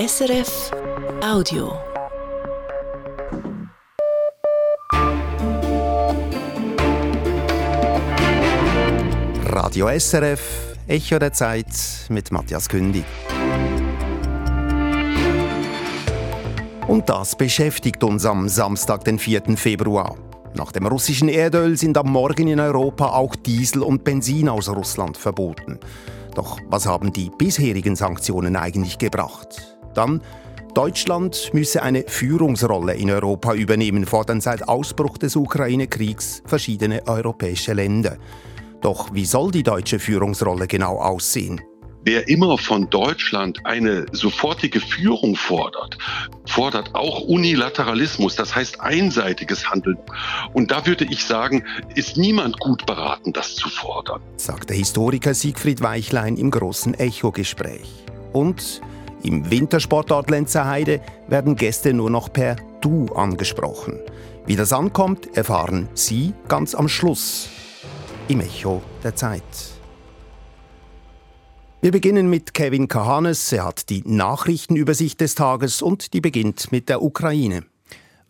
SRF Audio. Radio SRF, Echo der Zeit mit Matthias Kündi. Und das beschäftigt uns am Samstag, den 4. Februar. Nach dem russischen Erdöl sind am Morgen in Europa auch Diesel und Benzin aus Russland verboten. Doch was haben die bisherigen Sanktionen eigentlich gebracht? Dann Deutschland müsse eine Führungsrolle in Europa übernehmen, fordern seit Ausbruch des Ukraine-Kriegs verschiedene europäische Länder. Doch wie soll die deutsche Führungsrolle genau aussehen? Wer immer von Deutschland eine sofortige Führung fordert, fordert auch Unilateralismus, das heißt einseitiges Handeln. Und da würde ich sagen, ist niemand gut beraten, das zu fordern. Sagt der Historiker Siegfried Weichlein im großen Echo-Gespräch. Und im Wintersportort Lenzerheide werden Gäste nur noch per Du angesprochen. Wie das ankommt, erfahren Sie ganz am Schluss im Echo der Zeit. Wir beginnen mit Kevin Kahanes. Er hat die Nachrichtenübersicht des Tages und die beginnt mit der Ukraine.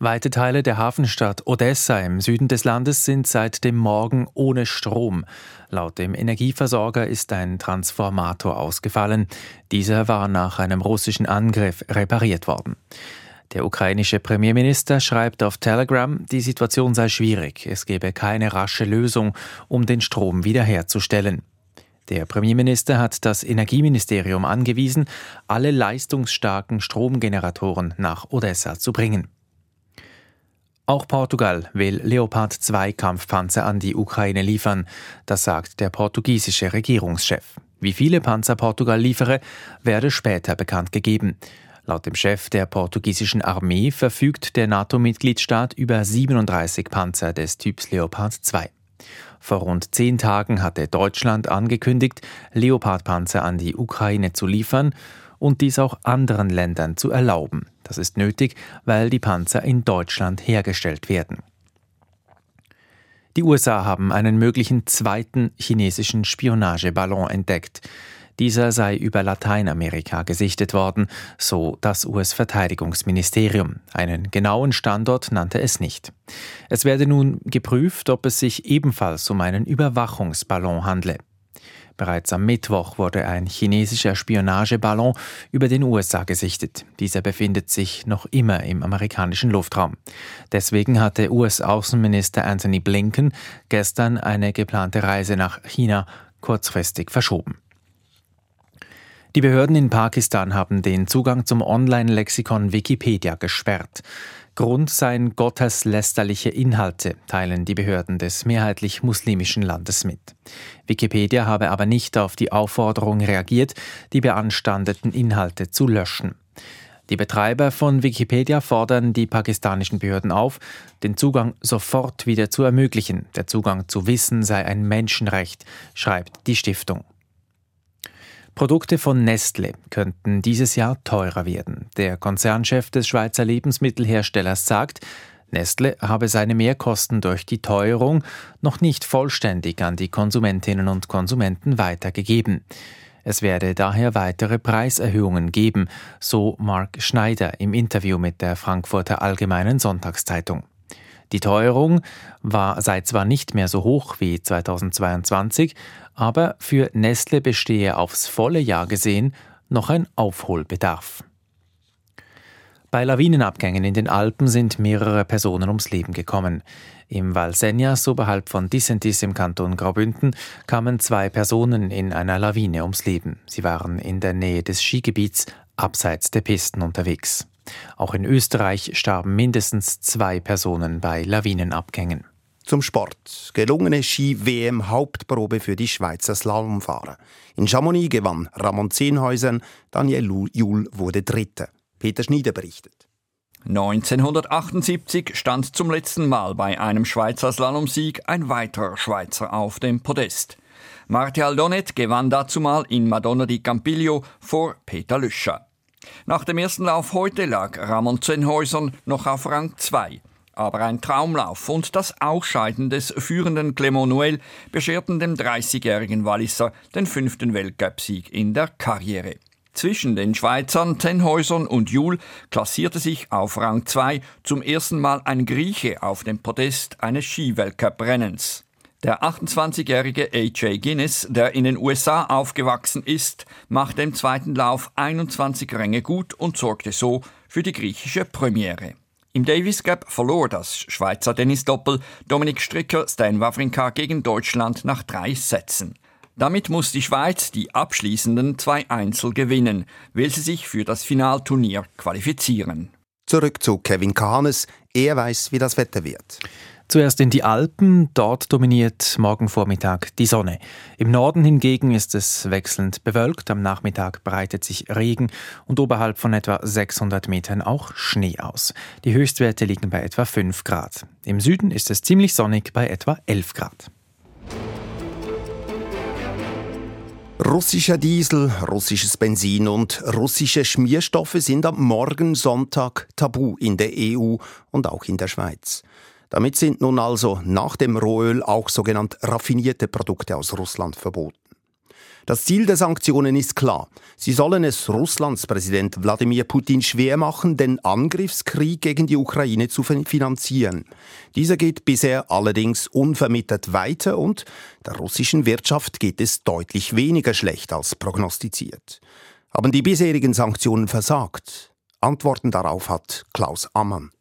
Weite Teile der Hafenstadt Odessa im Süden des Landes sind seit dem Morgen ohne Strom. Laut dem Energieversorger ist ein Transformator ausgefallen. Dieser war nach einem russischen Angriff repariert worden. Der ukrainische Premierminister schreibt auf Telegram, die Situation sei schwierig, es gebe keine rasche Lösung, um den Strom wiederherzustellen. Der Premierminister hat das Energieministerium angewiesen, alle leistungsstarken Stromgeneratoren nach Odessa zu bringen. Auch Portugal will Leopard 2 Kampfpanzer an die Ukraine liefern, das sagt der portugiesische Regierungschef. Wie viele Panzer Portugal liefere, werde später bekannt gegeben. Laut dem Chef der portugiesischen Armee verfügt der NATO-Mitgliedstaat über 37 Panzer des Typs Leopard 2. Vor rund zehn Tagen hatte Deutschland angekündigt, Leopardpanzer an die Ukraine zu liefern und dies auch anderen Ländern zu erlauben. Das ist nötig, weil die Panzer in Deutschland hergestellt werden. Die USA haben einen möglichen zweiten chinesischen Spionageballon entdeckt. Dieser sei über Lateinamerika gesichtet worden, so das US-Verteidigungsministerium. Einen genauen Standort nannte es nicht. Es werde nun geprüft, ob es sich ebenfalls um einen Überwachungsballon handle. Bereits am Mittwoch wurde ein chinesischer Spionageballon über den USA gesichtet. Dieser befindet sich noch immer im amerikanischen Luftraum. Deswegen hatte US-Außenminister Anthony Blinken gestern eine geplante Reise nach China kurzfristig verschoben. Die Behörden in Pakistan haben den Zugang zum Online-Lexikon Wikipedia gesperrt. Grund seien gotteslästerliche Inhalte, teilen die Behörden des mehrheitlich muslimischen Landes mit. Wikipedia habe aber nicht auf die Aufforderung reagiert, die beanstandeten Inhalte zu löschen. Die Betreiber von Wikipedia fordern die pakistanischen Behörden auf, den Zugang sofort wieder zu ermöglichen. Der Zugang zu Wissen sei ein Menschenrecht, schreibt die Stiftung. Produkte von Nestle könnten dieses Jahr teurer werden. Der Konzernchef des Schweizer Lebensmittelherstellers sagt, Nestle habe seine Mehrkosten durch die Teuerung noch nicht vollständig an die Konsumentinnen und Konsumenten weitergegeben. Es werde daher weitere Preiserhöhungen geben, so Mark Schneider im Interview mit der Frankfurter Allgemeinen Sonntagszeitung. Die Teuerung war sei zwar nicht mehr so hoch wie 2022, aber für Nestle bestehe aufs volle Jahr gesehen noch ein Aufholbedarf. Bei Lawinenabgängen in den Alpen sind mehrere Personen ums Leben gekommen. Im Val Senjas oberhalb von Dissentis im Kanton Graubünden kamen zwei Personen in einer Lawine ums Leben. Sie waren in der Nähe des Skigebiets abseits der Pisten unterwegs. Auch in Österreich starben mindestens zwei Personen bei Lawinenabgängen. Zum Sport. Gelungene Ski-WM-Hauptprobe für die Schweizer Slalomfahrer. In Chamonix gewann Ramon Zehnhäusern, Daniel Juhl wurde Dritter. Peter Schnieder berichtet. 1978 stand zum letzten Mal bei einem Schweizer Slalomsieg ein weiterer Schweizer auf dem Podest. Martial Donet gewann dazumal in Madonna di Campiglio vor Peter Lüscher. Nach dem ersten Lauf heute lag Ramon Zenhäusern noch auf Rang 2. Aber ein Traumlauf und das Ausscheiden des führenden Clement Noël bescherten dem 30-jährigen Walliser den fünften Weltcupsieg in der Karriere. Zwischen den Schweizern Tenhäusern und Jul klassierte sich auf Rang 2 zum ersten Mal ein Grieche auf dem Podest eines Skiweltcup-Rennens. Der 28-jährige AJ Guinness, der in den USA aufgewachsen ist, machte im zweiten Lauf 21 Ränge gut und sorgte so für die griechische Premiere. Im Davis Cup verlor das Schweizer Tennisdoppel Dominik Stricker Stan Wawrinka gegen Deutschland nach drei Sätzen. Damit muss die Schweiz die abschließenden zwei Einzel gewinnen, will sie sich für das Finalturnier qualifizieren. Zurück zu Kevin Kahnes. Er weiß, wie das Wetter wird. Zuerst in die Alpen, dort dominiert morgen Vormittag die Sonne. Im Norden hingegen ist es wechselnd bewölkt, am Nachmittag breitet sich Regen und oberhalb von etwa 600 Metern auch Schnee aus. Die Höchstwerte liegen bei etwa 5 Grad. Im Süden ist es ziemlich sonnig bei etwa 11 Grad. Russischer Diesel, russisches Benzin und russische Schmierstoffe sind am Morgen Sonntag tabu in der EU und auch in der Schweiz. Damit sind nun also nach dem Rohöl auch sogenannte raffinierte Produkte aus Russland verboten. Das Ziel der Sanktionen ist klar. Sie sollen es Russlands Präsident Wladimir Putin schwer machen, den Angriffskrieg gegen die Ukraine zu finanzieren. Dieser geht bisher allerdings unvermittelt weiter und der russischen Wirtschaft geht es deutlich weniger schlecht als prognostiziert. Haben die bisherigen Sanktionen versagt? Antworten darauf hat Klaus Ammann.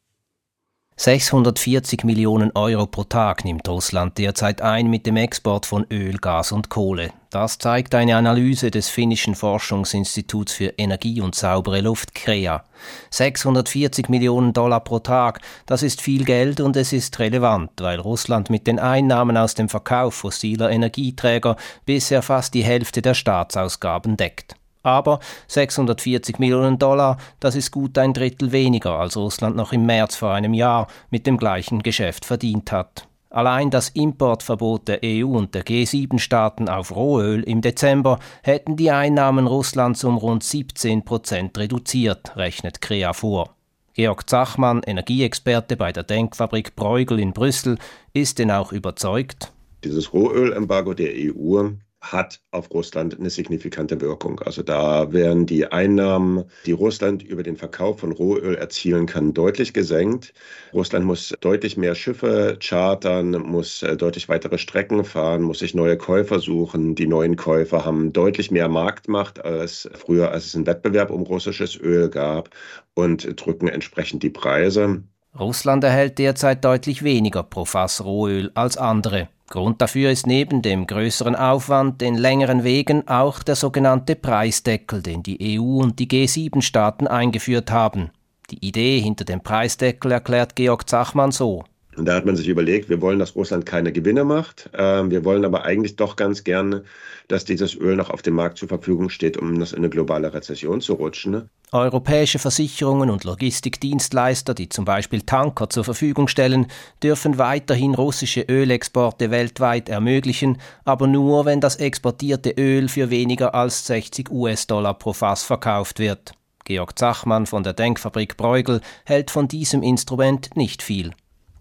640 Millionen Euro pro Tag nimmt Russland derzeit ein mit dem Export von Öl, Gas und Kohle. Das zeigt eine Analyse des finnischen Forschungsinstituts für Energie und saubere Luft CREA. 640 Millionen Dollar pro Tag, das ist viel Geld und es ist relevant, weil Russland mit den Einnahmen aus dem Verkauf fossiler Energieträger bisher fast die Hälfte der Staatsausgaben deckt. Aber 640 Millionen Dollar, das ist gut ein Drittel weniger, als Russland noch im März vor einem Jahr mit dem gleichen Geschäft verdient hat. Allein das Importverbot der EU und der G7-Staaten auf Rohöl im Dezember hätten die Einnahmen Russlands um rund 17 Prozent reduziert, rechnet Crea vor. Georg Zachmann, Energieexperte bei der Denkfabrik Bruegel in Brüssel, ist denn auch überzeugt. Dieses Rohölembargo der EU hat auf Russland eine signifikante Wirkung. Also da werden die Einnahmen, die Russland über den Verkauf von Rohöl erzielen kann, deutlich gesenkt. Russland muss deutlich mehr Schiffe chartern, muss äh, deutlich weitere Strecken fahren, muss sich neue Käufer suchen. Die neuen Käufer haben deutlich mehr Marktmacht als früher, als es einen Wettbewerb um russisches Öl gab und drücken entsprechend die Preise. Russland erhält derzeit deutlich weniger pro Fass Rohöl als andere. Grund dafür ist neben dem größeren Aufwand, den längeren Wegen auch der sogenannte Preisdeckel, den die EU und die G7-Staaten eingeführt haben. Die Idee hinter dem Preisdeckel erklärt Georg Zachmann so. Und da hat man sich überlegt, wir wollen, dass Russland keine Gewinne macht. Ähm, wir wollen aber eigentlich doch ganz gerne, dass dieses Öl noch auf dem Markt zur Verfügung steht, um das in eine globale Rezession zu rutschen. Europäische Versicherungen und Logistikdienstleister, die zum Beispiel Tanker zur Verfügung stellen, dürfen weiterhin russische Ölexporte weltweit ermöglichen, aber nur, wenn das exportierte Öl für weniger als 60 US-Dollar pro Fass verkauft wird. Georg Zachmann von der Denkfabrik Bruegel hält von diesem Instrument nicht viel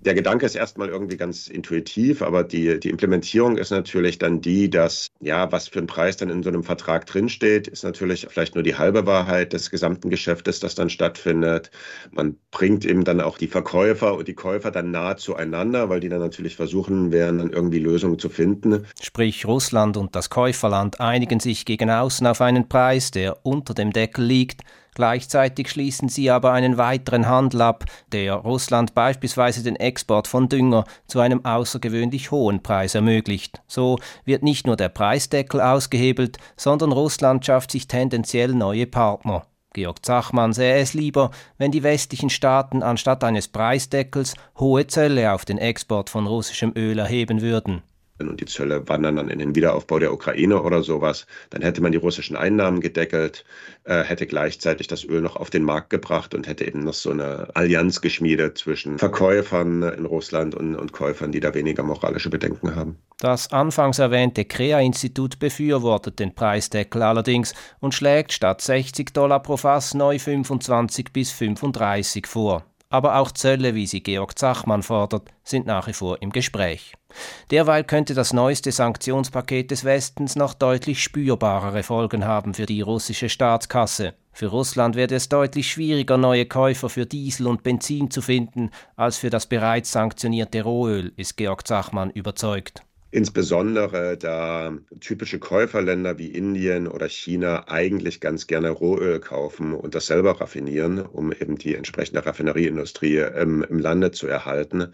der Gedanke ist erstmal irgendwie ganz intuitiv, aber die, die Implementierung ist natürlich dann die, dass, ja, was für ein Preis dann in so einem Vertrag drinsteht, ist natürlich vielleicht nur die halbe Wahrheit des gesamten Geschäftes, das dann stattfindet. Man bringt eben dann auch die Verkäufer und die Käufer dann nahe zueinander, weil die dann natürlich versuchen werden, dann irgendwie Lösungen zu finden. Sprich, Russland und das Käuferland einigen sich gegen außen auf einen Preis, der unter dem Deckel liegt, Gleichzeitig schließen sie aber einen weiteren Handel ab, der Russland beispielsweise den Export von Dünger zu einem außergewöhnlich hohen Preis ermöglicht. So wird nicht nur der Preisdeckel ausgehebelt, sondern Russland schafft sich tendenziell neue Partner. Georg Zachmann sähe es lieber, wenn die westlichen Staaten anstatt eines Preisdeckels hohe Zölle auf den Export von russischem Öl erheben würden und die Zölle wandern dann in den Wiederaufbau der Ukraine oder sowas, dann hätte man die russischen Einnahmen gedeckelt, äh, hätte gleichzeitig das Öl noch auf den Markt gebracht und hätte eben noch so eine Allianz geschmiedet zwischen Verkäufern in Russland und, und Käufern, die da weniger moralische Bedenken haben. Das anfangs erwähnte CREA-Institut befürwortet den Preisdeckel allerdings und schlägt statt 60 Dollar pro Fass neu 25 bis 35 vor. Aber auch Zölle, wie sie Georg Zachmann fordert, sind nach wie vor im Gespräch. Derweil könnte das neueste Sanktionspaket des Westens noch deutlich spürbarere Folgen haben für die russische Staatskasse. Für Russland werde es deutlich schwieriger, neue Käufer für Diesel und Benzin zu finden, als für das bereits sanktionierte Rohöl, ist Georg Zachmann überzeugt. Insbesondere da typische Käuferländer wie Indien oder China eigentlich ganz gerne Rohöl kaufen und das selber raffinieren, um eben die entsprechende Raffinerieindustrie ähm, im Lande zu erhalten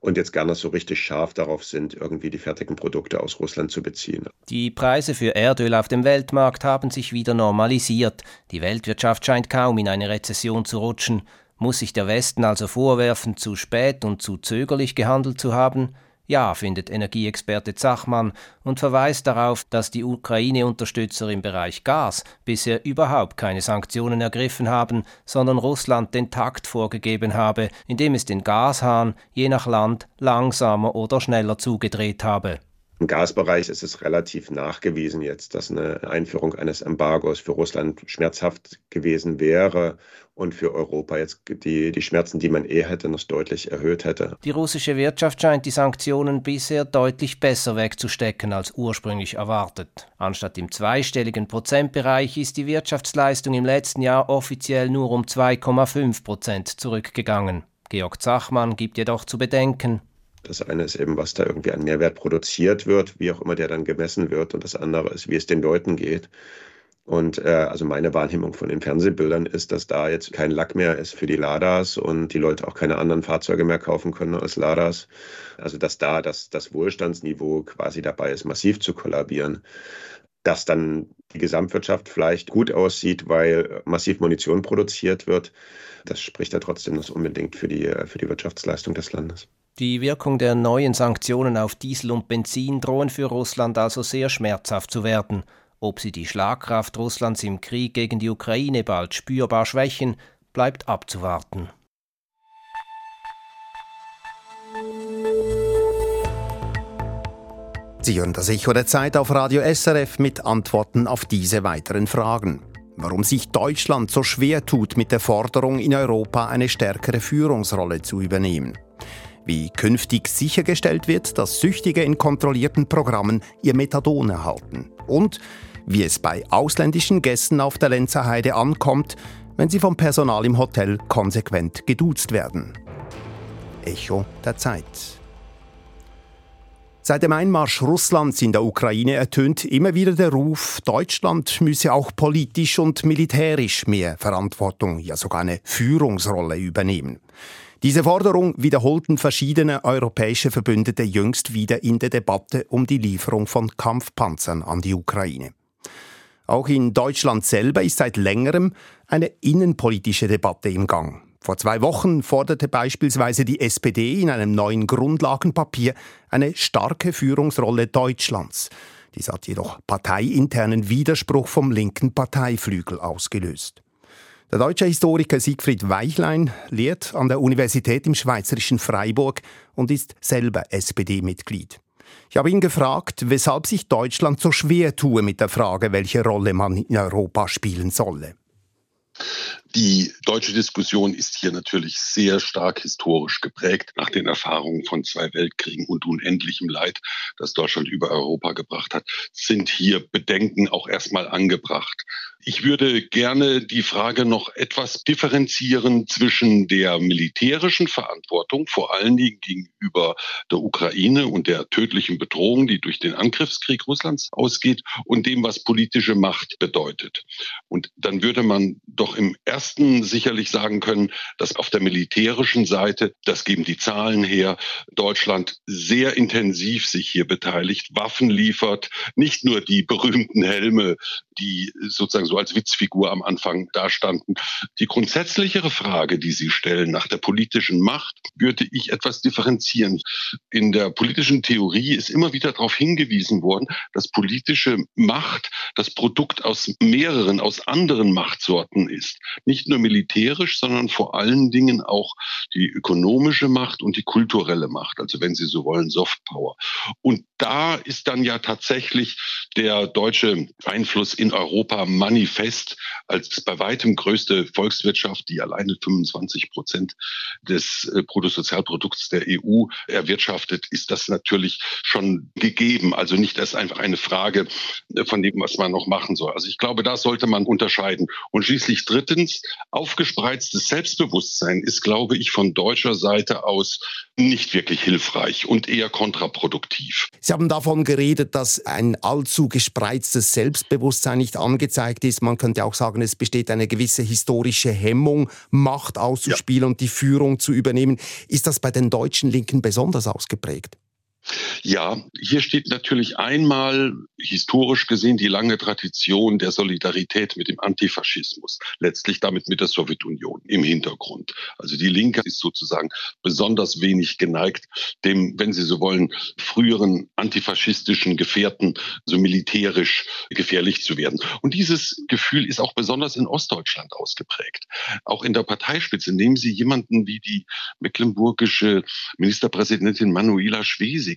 und jetzt gar nicht so richtig scharf darauf sind, irgendwie die fertigen Produkte aus Russland zu beziehen. Die Preise für Erdöl auf dem Weltmarkt haben sich wieder normalisiert. Die Weltwirtschaft scheint kaum in eine Rezession zu rutschen. Muss sich der Westen also vorwerfen, zu spät und zu zögerlich gehandelt zu haben? Ja, findet Energieexperte Zachmann und verweist darauf, dass die Ukraine-Unterstützer im Bereich Gas bisher überhaupt keine Sanktionen ergriffen haben, sondern Russland den Takt vorgegeben habe, indem es den Gashahn je nach Land langsamer oder schneller zugedreht habe. Im Gasbereich ist es relativ nachgewiesen jetzt, dass eine Einführung eines Embargos für Russland schmerzhaft gewesen wäre und für Europa jetzt die, die Schmerzen, die man eh hätte, noch deutlich erhöht hätte. Die russische Wirtschaft scheint die Sanktionen bisher deutlich besser wegzustecken als ursprünglich erwartet. Anstatt im zweistelligen Prozentbereich ist die Wirtschaftsleistung im letzten Jahr offiziell nur um 2,5 Prozent zurückgegangen. Georg Zachmann gibt jedoch zu bedenken, das eine ist eben, was da irgendwie an Mehrwert produziert wird, wie auch immer der dann gemessen wird. Und das andere ist, wie es den Leuten geht. Und äh, also meine Wahrnehmung von den Fernsehbildern ist, dass da jetzt kein Lack mehr ist für die Ladas und die Leute auch keine anderen Fahrzeuge mehr kaufen können als Ladas. Also dass da das, das Wohlstandsniveau quasi dabei ist, massiv zu kollabieren. Dass dann die Gesamtwirtschaft vielleicht gut aussieht, weil massiv Munition produziert wird, das spricht ja trotzdem nicht unbedingt für die, für die Wirtschaftsleistung des Landes. Die Wirkung der neuen Sanktionen auf Diesel und Benzin drohen für Russland also sehr schmerzhaft zu werden. Ob sie die Schlagkraft Russlands im Krieg gegen die Ukraine bald spürbar schwächen, bleibt abzuwarten. Sie hören das Echo der Zeit auf Radio SRF mit Antworten auf diese weiteren Fragen. Warum sich Deutschland so schwer tut, mit der Forderung, in Europa eine stärkere Führungsrolle zu übernehmen wie künftig sichergestellt wird, dass Süchtige in kontrollierten Programmen ihr Methadon erhalten und wie es bei ausländischen Gästen auf der Lenzer Heide ankommt, wenn sie vom Personal im Hotel konsequent geduzt werden. Echo der Zeit. Seit dem Einmarsch Russlands in der Ukraine ertönt immer wieder der Ruf, Deutschland müsse auch politisch und militärisch mehr Verantwortung, ja sogar eine Führungsrolle übernehmen. Diese Forderung wiederholten verschiedene europäische Verbündete jüngst wieder in der Debatte um die Lieferung von Kampfpanzern an die Ukraine. Auch in Deutschland selber ist seit längerem eine innenpolitische Debatte im Gang. Vor zwei Wochen forderte beispielsweise die SPD in einem neuen Grundlagenpapier eine starke Führungsrolle Deutschlands. Dies hat jedoch parteiinternen Widerspruch vom linken Parteiflügel ausgelöst. Der deutsche Historiker Siegfried Weichlein lehrt an der Universität im schweizerischen Freiburg und ist selber SPD-Mitglied. Ich habe ihn gefragt, weshalb sich Deutschland so schwer tue mit der Frage, welche Rolle man in Europa spielen solle. Die deutsche Diskussion ist hier natürlich sehr stark historisch geprägt nach den Erfahrungen von zwei Weltkriegen und unendlichem Leid, das Deutschland über Europa gebracht hat, sind hier Bedenken auch erstmal angebracht. Ich würde gerne die Frage noch etwas differenzieren zwischen der militärischen Verantwortung, vor allen Dingen gegenüber der Ukraine und der tödlichen Bedrohung, die durch den Angriffskrieg Russlands ausgeht, und dem, was politische Macht bedeutet. Und dann würde man doch im ersten sicherlich sagen können, dass auf der militärischen Seite, das geben die Zahlen her, Deutschland sehr intensiv sich hier beteiligt, Waffen liefert, nicht nur die berühmten Helme, die sozusagen so als Witzfigur am Anfang dastanden. Die grundsätzlichere Frage, die Sie stellen nach der politischen Macht, würde ich etwas differenzieren. In der politischen Theorie ist immer wieder darauf hingewiesen worden, dass politische Macht das Produkt aus mehreren, aus anderen Machtsorten ist. Nicht nur militärisch, sondern vor allen Dingen auch die ökonomische Macht und die kulturelle Macht. Also wenn Sie so wollen, Soft Power. Und da ist dann ja tatsächlich der deutsche Einfluss in Europa manifestiert manifest als bei weitem größte Volkswirtschaft, die alleine 25 Prozent des äh, Bruttosozialprodukts der EU erwirtschaftet, ist das natürlich schon gegeben. Also nicht erst einfach eine Frage äh, von dem, was man noch machen soll. Also ich glaube, da sollte man unterscheiden. Und schließlich drittens, aufgespreiztes Selbstbewusstsein ist, glaube ich, von deutscher Seite aus nicht wirklich hilfreich und eher kontraproduktiv. Sie haben davon geredet, dass ein allzu gespreiztes Selbstbewusstsein nicht angezeigt ist. Man könnte auch sagen, es besteht eine gewisse historische Hemmung, Macht auszuspielen ja. und die Führung zu übernehmen. Ist das bei den deutschen Linken besonders ausgeprägt? Ja, hier steht natürlich einmal historisch gesehen die lange Tradition der Solidarität mit dem Antifaschismus, letztlich damit mit der Sowjetunion im Hintergrund. Also die Linke ist sozusagen besonders wenig geneigt, dem, wenn Sie so wollen, früheren antifaschistischen Gefährten so militärisch gefährlich zu werden. Und dieses Gefühl ist auch besonders in Ostdeutschland ausgeprägt. Auch in der Parteispitze nehmen Sie jemanden wie die mecklenburgische Ministerpräsidentin Manuela Schwesig,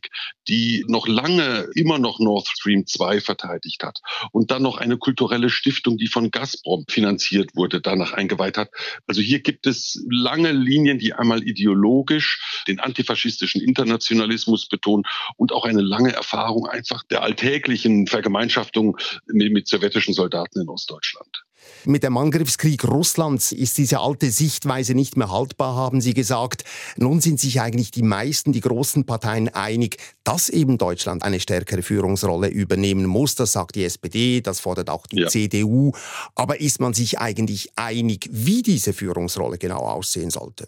die noch lange immer noch Nord Stream 2 verteidigt hat und dann noch eine kulturelle Stiftung, die von Gazprom finanziert wurde, danach eingeweiht hat. Also hier gibt es lange Linien, die einmal ideologisch den antifaschistischen Internationalismus betonen und auch eine lange Erfahrung einfach der alltäglichen Vergemeinschaftung mit sowjetischen Soldaten in Ostdeutschland. Mit dem Angriffskrieg Russlands ist diese alte Sichtweise nicht mehr haltbar, haben Sie gesagt. Nun sind sich eigentlich die meisten, die großen Parteien einig, dass eben Deutschland eine stärkere Führungsrolle übernehmen muss. Das sagt die SPD, das fordert auch die ja. CDU. Aber ist man sich eigentlich einig, wie diese Führungsrolle genau aussehen sollte?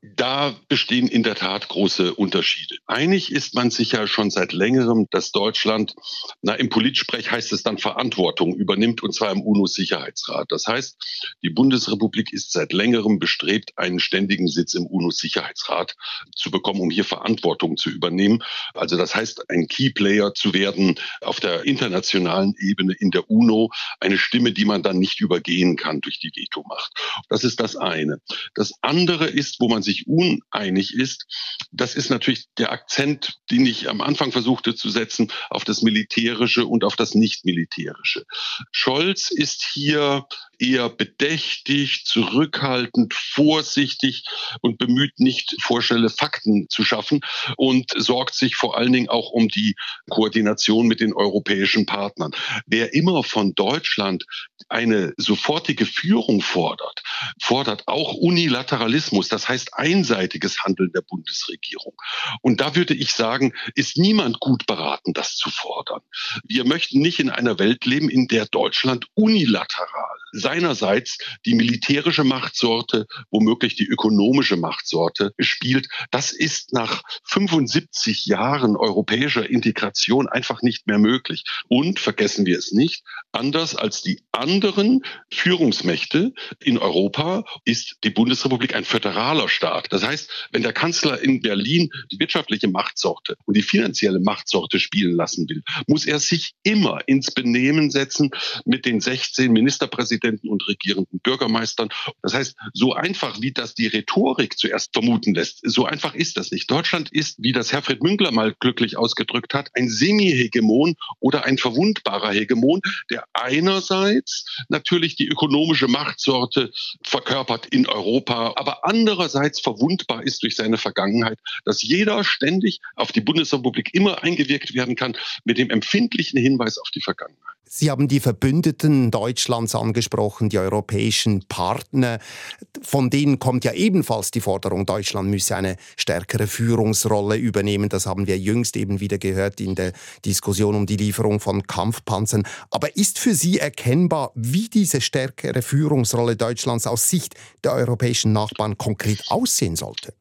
Da bestehen in der Tat große Unterschiede. Einig ist man sich ja schon seit längerem, dass Deutschland, na, im Politsprech heißt es dann Verantwortung übernimmt, und zwar im UNO-Sicherheitsrat. Das heißt, die Bundesrepublik ist seit längerem bestrebt, einen ständigen Sitz im UNO-Sicherheitsrat zu bekommen, um hier Verantwortung zu übernehmen. Also das heißt, ein Keyplayer zu werden auf der internationalen Ebene in der UNO, eine Stimme, die man dann nicht übergehen kann durch die Vetomacht. Das ist das eine. Das andere ist, wo man sich uneinig ist, das ist natürlich der Akzent, den ich am Anfang versuchte zu setzen, auf das Militärische und auf das Nicht-Militärische. Scholz ist hier eher bedächtig, zurückhaltend, vorsichtig und bemüht nicht vorstelle Fakten zu schaffen und sorgt sich vor allen Dingen auch um die Koordination mit den europäischen Partnern. Wer immer von Deutschland eine sofortige Führung fordert, fordert auch Unilateralismus, das heißt einseitiges Handeln der Bundesregierung. Und da würde ich sagen, ist niemand gut beraten, das zu fordern. Wir möchten nicht in einer Welt leben, in der Deutschland unilateral seinerseits die militärische Machtsorte, womöglich die ökonomische Machtsorte spielt. Das ist nach 75 Jahren europäischer Integration einfach nicht mehr möglich. Und vergessen wir es nicht, anders als die anderen Führungsmächte in Europa ist die Bundesrepublik ein föderaler Staat. Das heißt, wenn der Kanzler in Berlin die wirtschaftliche Machtsorte und die finanzielle Machtsorte spielen lassen will, muss er sich immer ins Benehmen setzen mit den 16 Ministerpräsidenten und regierenden Bürgermeistern. Das heißt, so einfach wie das die Rhetorik zuerst vermuten lässt, so einfach ist das nicht. Deutschland ist, wie das Herfried Münkler mal glücklich ausgedrückt hat, ein Semi-Hegemon oder ein verwundbarer Hegemon, der einerseits natürlich die ökonomische Machtsorte verkörpert in Europa, aber andererseits verwundbar ist durch seine Vergangenheit, dass jeder ständig auf die Bundesrepublik immer eingewirkt werden kann mit dem empfindlichen Hinweis auf die Vergangenheit. Sie haben die Verbündeten Deutschlands angesprochen, die europäischen Partner. Von denen kommt ja ebenfalls die Forderung, Deutschland müsse eine stärkere Führungsrolle übernehmen. Das haben wir jüngst eben wieder gehört in der Diskussion um die Lieferung von Kampfpanzern. Aber ist für Sie erkennbar, wie diese stärkere Führungsrolle Deutschlands aus Sicht der europäischen Nachbarn konkret aussehen sollte?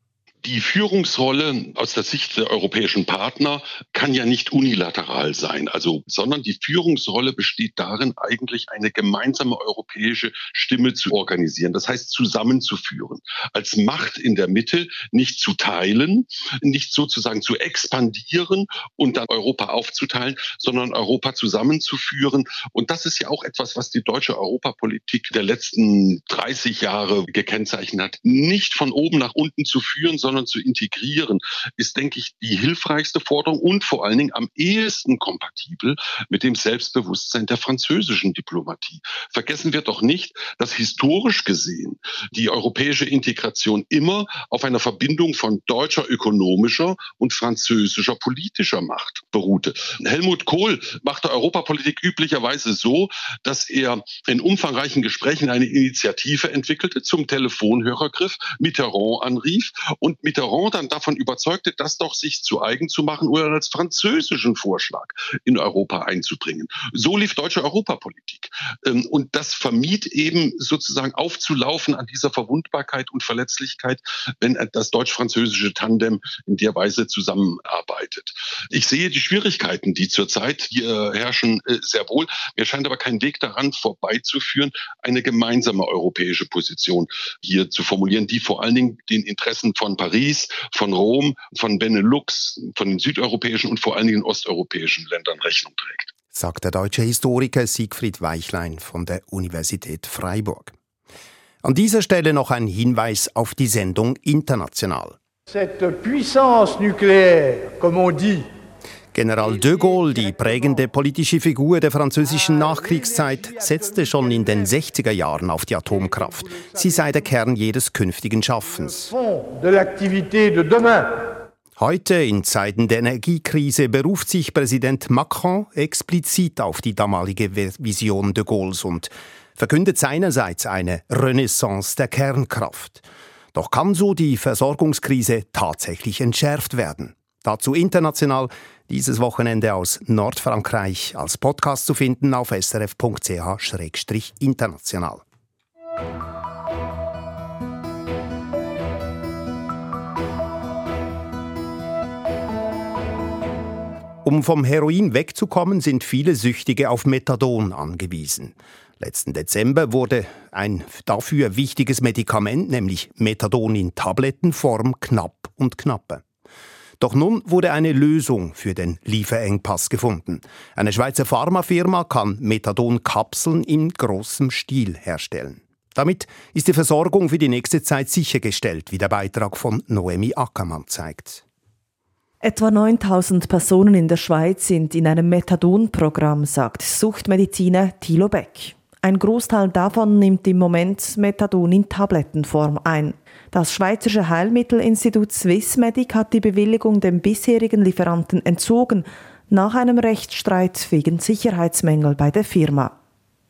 Die Führungsrolle aus der Sicht der europäischen Partner kann ja nicht unilateral sein, also, sondern die Führungsrolle besteht darin, eigentlich eine gemeinsame europäische Stimme zu organisieren. Das heißt, zusammenzuführen. Als Macht in der Mitte nicht zu teilen, nicht sozusagen zu expandieren und dann Europa aufzuteilen, sondern Europa zusammenzuführen. Und das ist ja auch etwas, was die deutsche Europapolitik der letzten 30 Jahre gekennzeichnet hat. Nicht von oben nach unten zu führen, sondern sondern zu integrieren, ist, denke ich, die hilfreichste Forderung und vor allen Dingen am ehesten kompatibel mit dem Selbstbewusstsein der französischen Diplomatie. Vergessen wir doch nicht, dass historisch gesehen die europäische Integration immer auf einer Verbindung von deutscher ökonomischer und französischer politischer Macht beruhte. Helmut Kohl machte Europapolitik üblicherweise so, dass er in umfangreichen Gesprächen eine Initiative entwickelte, zum Telefonhörer griff, Mitterrand anrief und Mitterrand dann davon überzeugte, das doch sich zu eigen zu machen oder als französischen Vorschlag in Europa einzubringen. So lief deutsche Europapolitik. Ähm, und das vermied eben sozusagen aufzulaufen an dieser Verwundbarkeit und Verletzlichkeit, wenn das deutsch-französische Tandem in der Weise zusammenarbeitet. Ich sehe die Schwierigkeiten, die zurzeit hier herrschen, äh, sehr wohl. Mir scheint aber kein Weg daran vorbeizuführen, eine gemeinsame europäische Position hier zu formulieren, die vor allen Dingen den Interessen von Paris, von Rom, von Benelux, von den südeuropäischen und vor allen Dingen osteuropäischen Ländern Rechnung trägt. Sagt der deutsche Historiker Siegfried Weichlein von der Universität Freiburg. An dieser Stelle noch ein Hinweis auf die Sendung International. Cette puissance nucléaire, comme on dit, General de Gaulle, die prägende politische Figur der französischen Nachkriegszeit, setzte schon in den 60er Jahren auf die Atomkraft. Sie sei der Kern jedes künftigen Schaffens. Heute, in Zeiten der Energiekrise, beruft sich Präsident Macron explizit auf die damalige Vision de Gaulles und verkündet seinerseits eine Renaissance der Kernkraft. Doch kann so die Versorgungskrise tatsächlich entschärft werden? Dazu international dieses Wochenende aus Nordfrankreich als Podcast zu finden auf srf.ch-international. Um vom Heroin wegzukommen, sind viele Süchtige auf Methadon angewiesen. Letzten Dezember wurde ein dafür wichtiges Medikament, nämlich Methadon in Tablettenform, knapp und knapper. Doch nun wurde eine Lösung für den Lieferengpass gefunden. Eine Schweizer Pharmafirma kann Methadonkapseln in großem Stil herstellen. Damit ist die Versorgung für die nächste Zeit sichergestellt, wie der Beitrag von Noemi Ackermann zeigt. Etwa 9000 Personen in der Schweiz sind in einem Methadon-Programm, sagt Suchtmediziner Thilo Beck. Ein Großteil davon nimmt im Moment Methadon in Tablettenform ein. Das Schweizerische Heilmittelinstitut Swissmedic hat die Bewilligung dem bisherigen Lieferanten entzogen, nach einem Rechtsstreit wegen Sicherheitsmängel bei der Firma.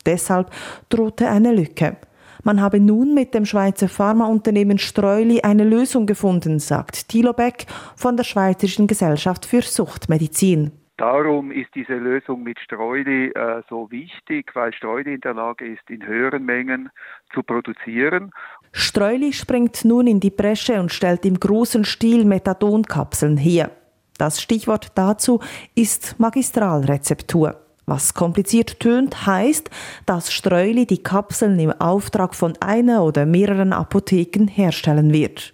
Deshalb drohte eine Lücke. Man habe nun mit dem Schweizer Pharmaunternehmen Streuli eine Lösung gefunden, sagt Thilo Beck von der Schweizerischen Gesellschaft für Suchtmedizin. Darum ist diese Lösung mit Streuli äh, so wichtig, weil Streuli in der Lage ist, in höheren Mengen zu produzieren. Streuli springt nun in die Bresche und stellt im großen Stil Methadonkapseln her. Das Stichwort dazu ist Magistralrezeptur. Was kompliziert tönt, heißt, dass Streuli die Kapseln im Auftrag von einer oder mehreren Apotheken herstellen wird.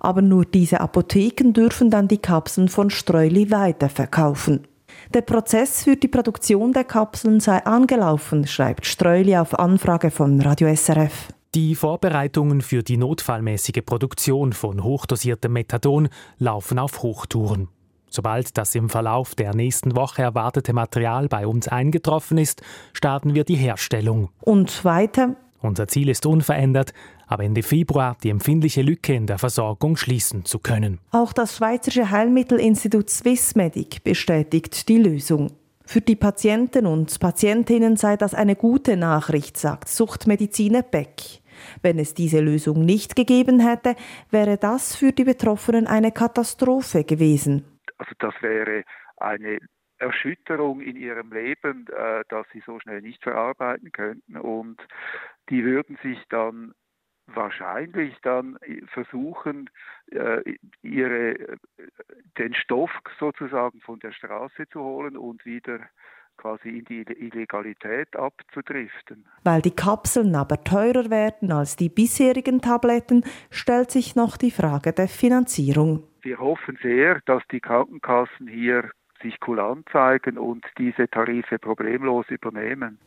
Aber nur diese Apotheken dürfen dann die Kapseln von Streuli weiterverkaufen. Der Prozess für die Produktion der Kapseln sei angelaufen, schreibt Streuli auf Anfrage von Radio SRF. Die Vorbereitungen für die notfallmäßige Produktion von hochdosiertem Methadon laufen auf Hochtouren. Sobald das im Verlauf der nächsten Woche erwartete Material bei uns eingetroffen ist, starten wir die Herstellung. Und weiter? Unser Ziel ist unverändert, ab Ende Februar die empfindliche Lücke in der Versorgung schließen zu können. Auch das Schweizerische Heilmittelinstitut Swissmedic bestätigt die Lösung. Für die Patienten und Patientinnen sei das eine gute Nachricht, sagt Suchtmediziner Beck. Wenn es diese Lösung nicht gegeben hätte, wäre das für die Betroffenen eine Katastrophe gewesen. Also das wäre eine Erschütterung in ihrem Leben, äh, dass sie so schnell nicht verarbeiten könnten und die würden sich dann wahrscheinlich dann versuchen, äh, ihre, äh, den Stoff sozusagen von der Straße zu holen und wieder quasi in die Illegalität abzudriften. Weil die Kapseln aber teurer werden als die bisherigen Tabletten, stellt sich noch die Frage der Finanzierung. Wir hoffen sehr, dass die Krankenkassen hier sich kulant zeigen und diese Tarife problemlos übernehmen.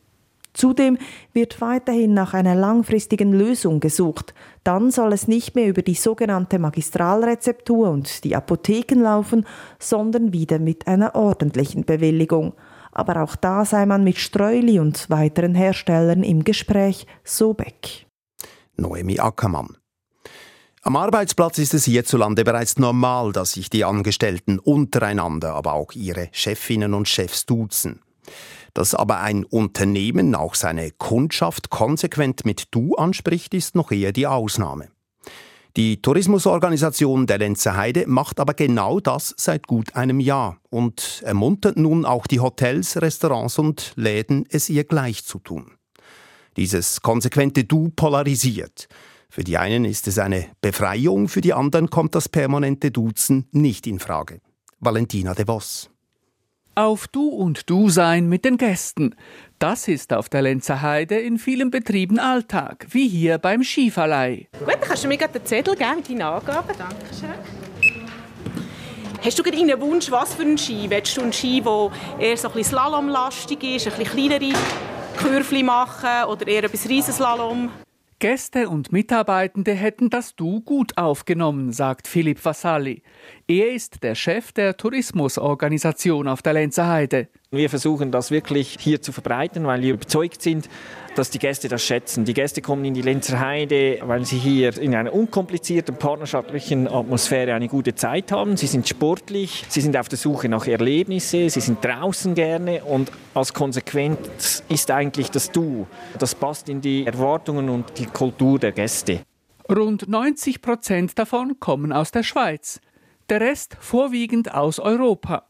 Zudem wird weiterhin nach einer langfristigen Lösung gesucht. Dann soll es nicht mehr über die sogenannte Magistralrezeptur und die Apotheken laufen, sondern wieder mit einer ordentlichen Bewilligung. Aber auch da sei man mit Streuli und weiteren Herstellern im Gespräch, so Beck. Noemi Ackermann. Am Arbeitsplatz ist es hierzulande bereits normal, dass sich die Angestellten untereinander, aber auch ihre Chefinnen und Chefs duzen. Dass aber ein Unternehmen auch seine Kundschaft konsequent mit Du anspricht, ist noch eher die Ausnahme. Die Tourismusorganisation der Lenzer Heide macht aber genau das seit gut einem Jahr und ermuntert nun auch die Hotels, Restaurants und Läden, es ihr gleich zu tun. Dieses konsequente Du polarisiert. Für die einen ist es eine Befreiung, für die anderen kommt das permanente Duzen nicht in Frage. Valentina de Vos. Auf Du und Du sein mit den Gästen. Das ist auf der Lenzer Heide in vielen Betrieben Alltag, wie hier beim Skiverleih. Gut, dann kannst du mir gerade den Zettel geben mit deinen Angaben. Dankeschön. Hast du gerade einen Wunsch, was für einen Ski? Willst du einen Ski, der eher so ein bisschen slalomlastig ist, ein bisschen kleinere Kurven machen oder eher etwas Riesenslalom? Gäste und Mitarbeitende hätten das Du gut aufgenommen, sagt Philipp Vassalli. Er ist der Chef der Tourismusorganisation auf der Lenzer Heide. Wir versuchen das wirklich hier zu verbreiten, weil wir überzeugt sind, dass die Gäste das schätzen. Die Gäste kommen in die Lenzer Heide, weil sie hier in einer unkomplizierten partnerschaftlichen Atmosphäre eine gute Zeit haben. Sie sind sportlich, sie sind auf der Suche nach Erlebnissen, sie sind draußen gerne und als Konsequenz ist eigentlich das Du. Das passt in die Erwartungen und die Kultur der Gäste. Rund 90 Prozent davon kommen aus der Schweiz, der Rest vorwiegend aus Europa.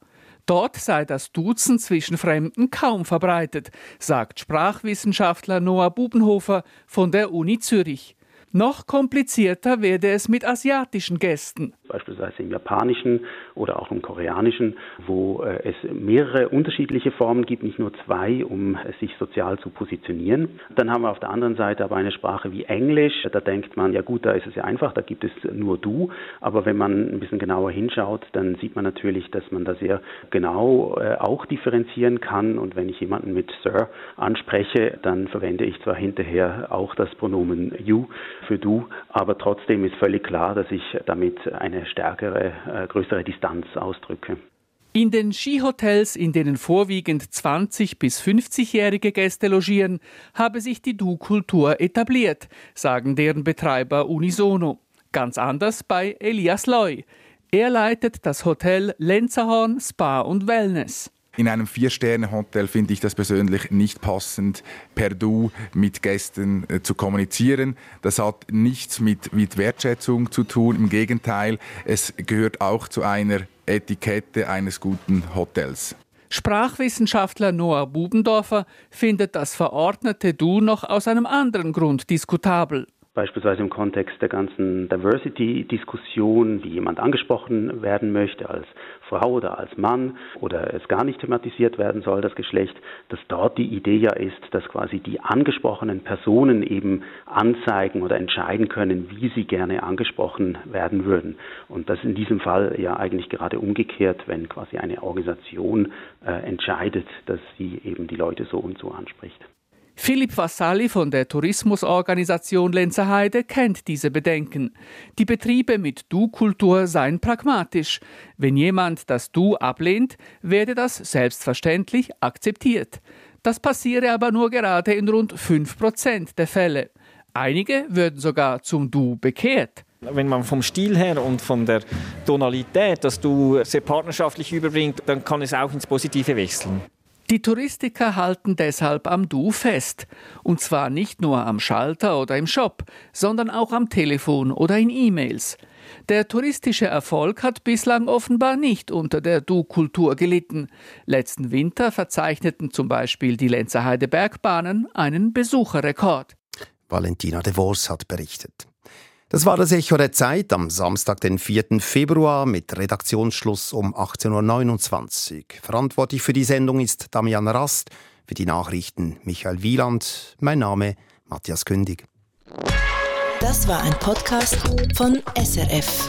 Dort sei das Duzen zwischen Fremden kaum verbreitet, sagt Sprachwissenschaftler Noah Bubenhofer von der Uni Zürich. Noch komplizierter werde es mit asiatischen Gästen. Beispielsweise im Japanischen oder auch im Koreanischen, wo äh, es mehrere unterschiedliche Formen gibt, nicht nur zwei, um sich sozial zu positionieren. Dann haben wir auf der anderen Seite aber eine Sprache wie Englisch. Da denkt man, ja gut, da ist es ja einfach, da gibt es nur du. Aber wenn man ein bisschen genauer hinschaut, dann sieht man natürlich, dass man da sehr genau äh, auch differenzieren kann. Und wenn ich jemanden mit Sir anspreche, dann verwende ich zwar hinterher auch das Pronomen you für du, aber trotzdem ist völlig klar, dass ich damit eine stärkere, äh, größere Distanz ausdrücke. In den Skihotels, in denen vorwiegend 20- bis 50-jährige Gäste logieren, habe sich die Du-Kultur etabliert, sagen deren Betreiber unisono. Ganz anders bei Elias Loy. Er leitet das Hotel Lenzerhorn Spa und Wellness. In einem Vier-Sterne-Hotel finde ich das persönlich nicht passend, per Du mit Gästen äh, zu kommunizieren. Das hat nichts mit, mit Wertschätzung zu tun. Im Gegenteil, es gehört auch zu einer Etikette eines guten Hotels. Sprachwissenschaftler Noah Bubendorfer findet das verordnete Du noch aus einem anderen Grund diskutabel beispielsweise im Kontext der ganzen Diversity-Diskussion, wie jemand angesprochen werden möchte als Frau oder als Mann oder es gar nicht thematisiert werden soll, das Geschlecht, dass dort die Idee ja ist, dass quasi die angesprochenen Personen eben anzeigen oder entscheiden können, wie sie gerne angesprochen werden würden. Und das in diesem Fall ja eigentlich gerade umgekehrt, wenn quasi eine Organisation äh, entscheidet, dass sie eben die Leute so und so anspricht. Philipp Vassalli von der Tourismusorganisation Lenzerheide kennt diese Bedenken. Die Betriebe mit Du-Kultur seien pragmatisch. Wenn jemand das Du ablehnt, werde das selbstverständlich akzeptiert. Das passiere aber nur gerade in rund 5% der Fälle. Einige würden sogar zum Du bekehrt. Wenn man vom Stil her und von der Tonalität das Du sehr partnerschaftlich überbringt, dann kann es auch ins Positive wechseln. Die Touristiker halten deshalb am Du fest. Und zwar nicht nur am Schalter oder im Shop, sondern auch am Telefon oder in E-Mails. Der touristische Erfolg hat bislang offenbar nicht unter der Du-Kultur gelitten. Letzten Winter verzeichneten zum Beispiel die Lenzerheide Bergbahnen einen Besucherrekord. Valentina de Vos hat berichtet. Das war das Echo der Zeit am Samstag, den 4. Februar mit Redaktionsschluss um 18.29 Uhr. Verantwortlich für die Sendung ist Damian Rast, für die Nachrichten Michael Wieland. Mein Name Matthias Kündig. Das war ein Podcast von SRF.